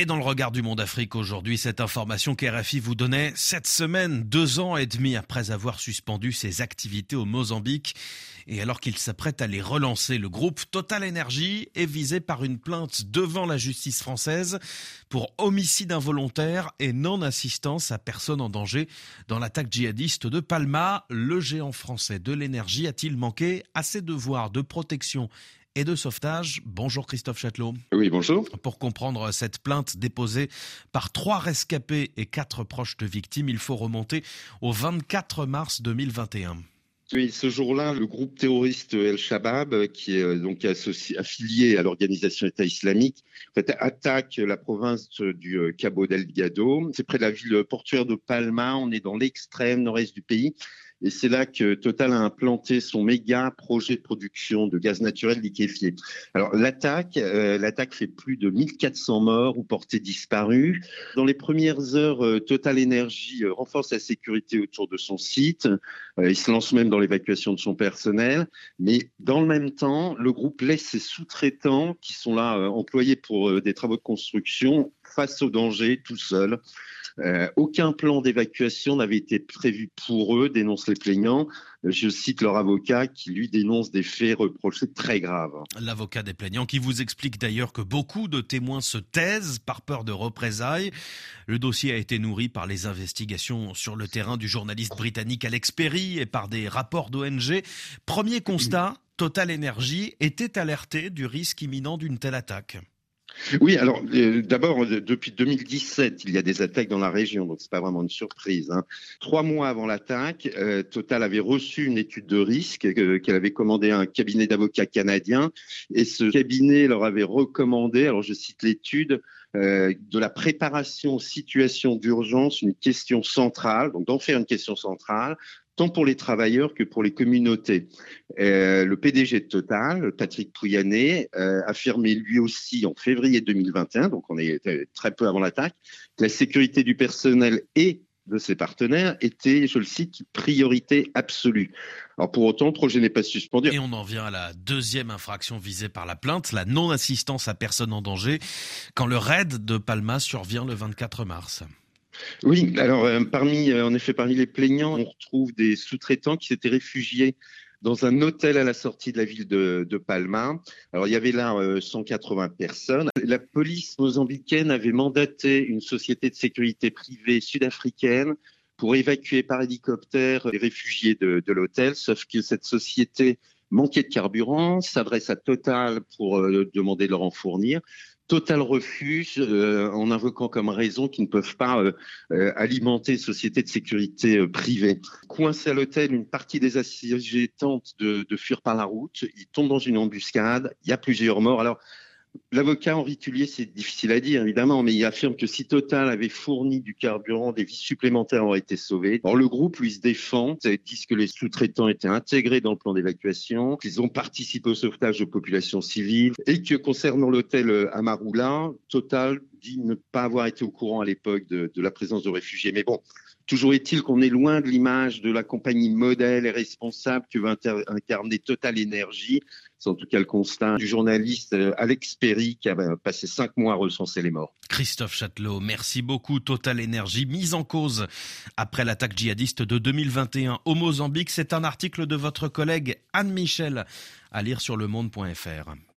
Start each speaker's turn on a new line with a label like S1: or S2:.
S1: Et dans le regard du monde Afrique aujourd'hui, cette information qu'RFI vous donnait cette semaine, deux ans et demi après avoir suspendu ses activités au Mozambique, et alors qu'il s'apprête à les relancer, le groupe Total Energy est visé par une plainte devant la justice française pour homicide involontaire et non-assistance à personne en danger dans l'attaque djihadiste de Palma. Le géant français de l'énergie a-t-il manqué à ses devoirs de protection et de sauvetage. Bonjour Christophe Châtelot.
S2: Oui, bonjour.
S1: Pour comprendre cette plainte déposée par trois rescapés et quatre proches de victimes, il faut remonter au 24 mars 2021.
S2: Oui, ce jour-là, le groupe terroriste El-Shabaab, qui est euh, donc affilié à l'organisation État islamique, attaque la province du euh, Cabo Delgado. C'est près de la ville portuaire de Palma. On est dans l'extrême nord-est du pays. Et c'est là que Total a implanté son méga projet de production de gaz naturel liquéfié. Alors l'attaque, euh, l'attaque fait plus de 1400 morts ou portés disparus. Dans les premières heures, euh, Total Energy euh, renforce la sécurité autour de son site. il se lance même dans l'évacuation de son personnel. Mais dans le même temps, le groupe laisse ses sous-traitants qui sont là employés pour des travaux de construction face au danger tout seuls. Euh, aucun plan d'évacuation n'avait été prévu pour eux, dénoncent les plaignants. Je cite leur avocat qui lui dénonce des faits reprochés très graves.
S1: L'avocat des plaignants qui vous explique d'ailleurs que beaucoup de témoins se taisent par peur de représailles. Le dossier a été nourri par les investigations sur le terrain du journaliste britannique Alex Perry et par des rapports d'ONG. Premier constat, Total Energy était alerté du risque imminent d'une telle attaque.
S2: Oui, alors euh, d'abord, euh, depuis 2017, il y a des attaques dans la région, donc c'est pas vraiment une surprise. Hein. Trois mois avant l'attaque, euh, Total avait reçu une étude de risque qu'elle avait commandée à un cabinet d'avocats canadien, et ce cabinet leur avait recommandé, alors je cite l'étude, de la préparation aux situations d'urgence une question centrale, donc d'en faire une question centrale, tant pour les travailleurs que pour les communautés. Euh, le PDG de Total, Patrick Pouyanné, euh, affirmait lui aussi en février 2021, donc on est très peu avant l'attaque, que la sécurité du personnel et de ses partenaires était, je le cite, priorité absolue. Alors pour autant, le projet n'est pas suspendu.
S1: Et on en vient à la deuxième infraction visée par la plainte, la non-assistance à personne en danger, quand le raid de Palma survient le 24 mars.
S2: Oui, alors euh, parmi, euh, en effet, parmi les plaignants, on retrouve des sous-traitants qui s'étaient réfugiés dans un hôtel à la sortie de la ville de, Palma. Alors il y avait là 180 euh, personnes. La police mozambicaine avait mandaté une société de sécurité privée sud-africaine pour évacuer par hélicoptère les réfugiés de, de l'hôtel, sauf que cette société manquait de carburant, s'adresse à Total pour demander de leur en fournir. Total refuse euh, en invoquant comme raison qu'ils ne peuvent pas euh, euh, alimenter société de sécurité privée. Coincé à l'hôtel, une partie des assiégés tentent de, de fuir par la route. Ils tombent dans une embuscade. Il y a plusieurs morts. Alors, L'avocat Henri Tullier, c'est difficile à dire évidemment, mais il affirme que si Total avait fourni du carburant, des vies supplémentaires auraient été sauvées. Or, le groupe, lui, se défend, disent que les sous-traitants étaient intégrés dans le plan d'évacuation, qu'ils ont participé au sauvetage de populations civiles, et que concernant l'hôtel Amaroula, Total dit ne pas avoir été au courant à l'époque de, de la présence de réfugiés. Mais bon, Toujours est-il qu'on est loin de l'image de la compagnie modèle et responsable que veut incarner Total Energy. C'est en tout cas le constat du journaliste euh, Alex Perry qui a euh, passé cinq mois à recenser les morts.
S1: Christophe Châtelot, merci beaucoup. Total Energy, mise en cause après l'attaque djihadiste de 2021 au Mozambique. C'est un article de votre collègue Anne Michel à lire sur lemonde.fr.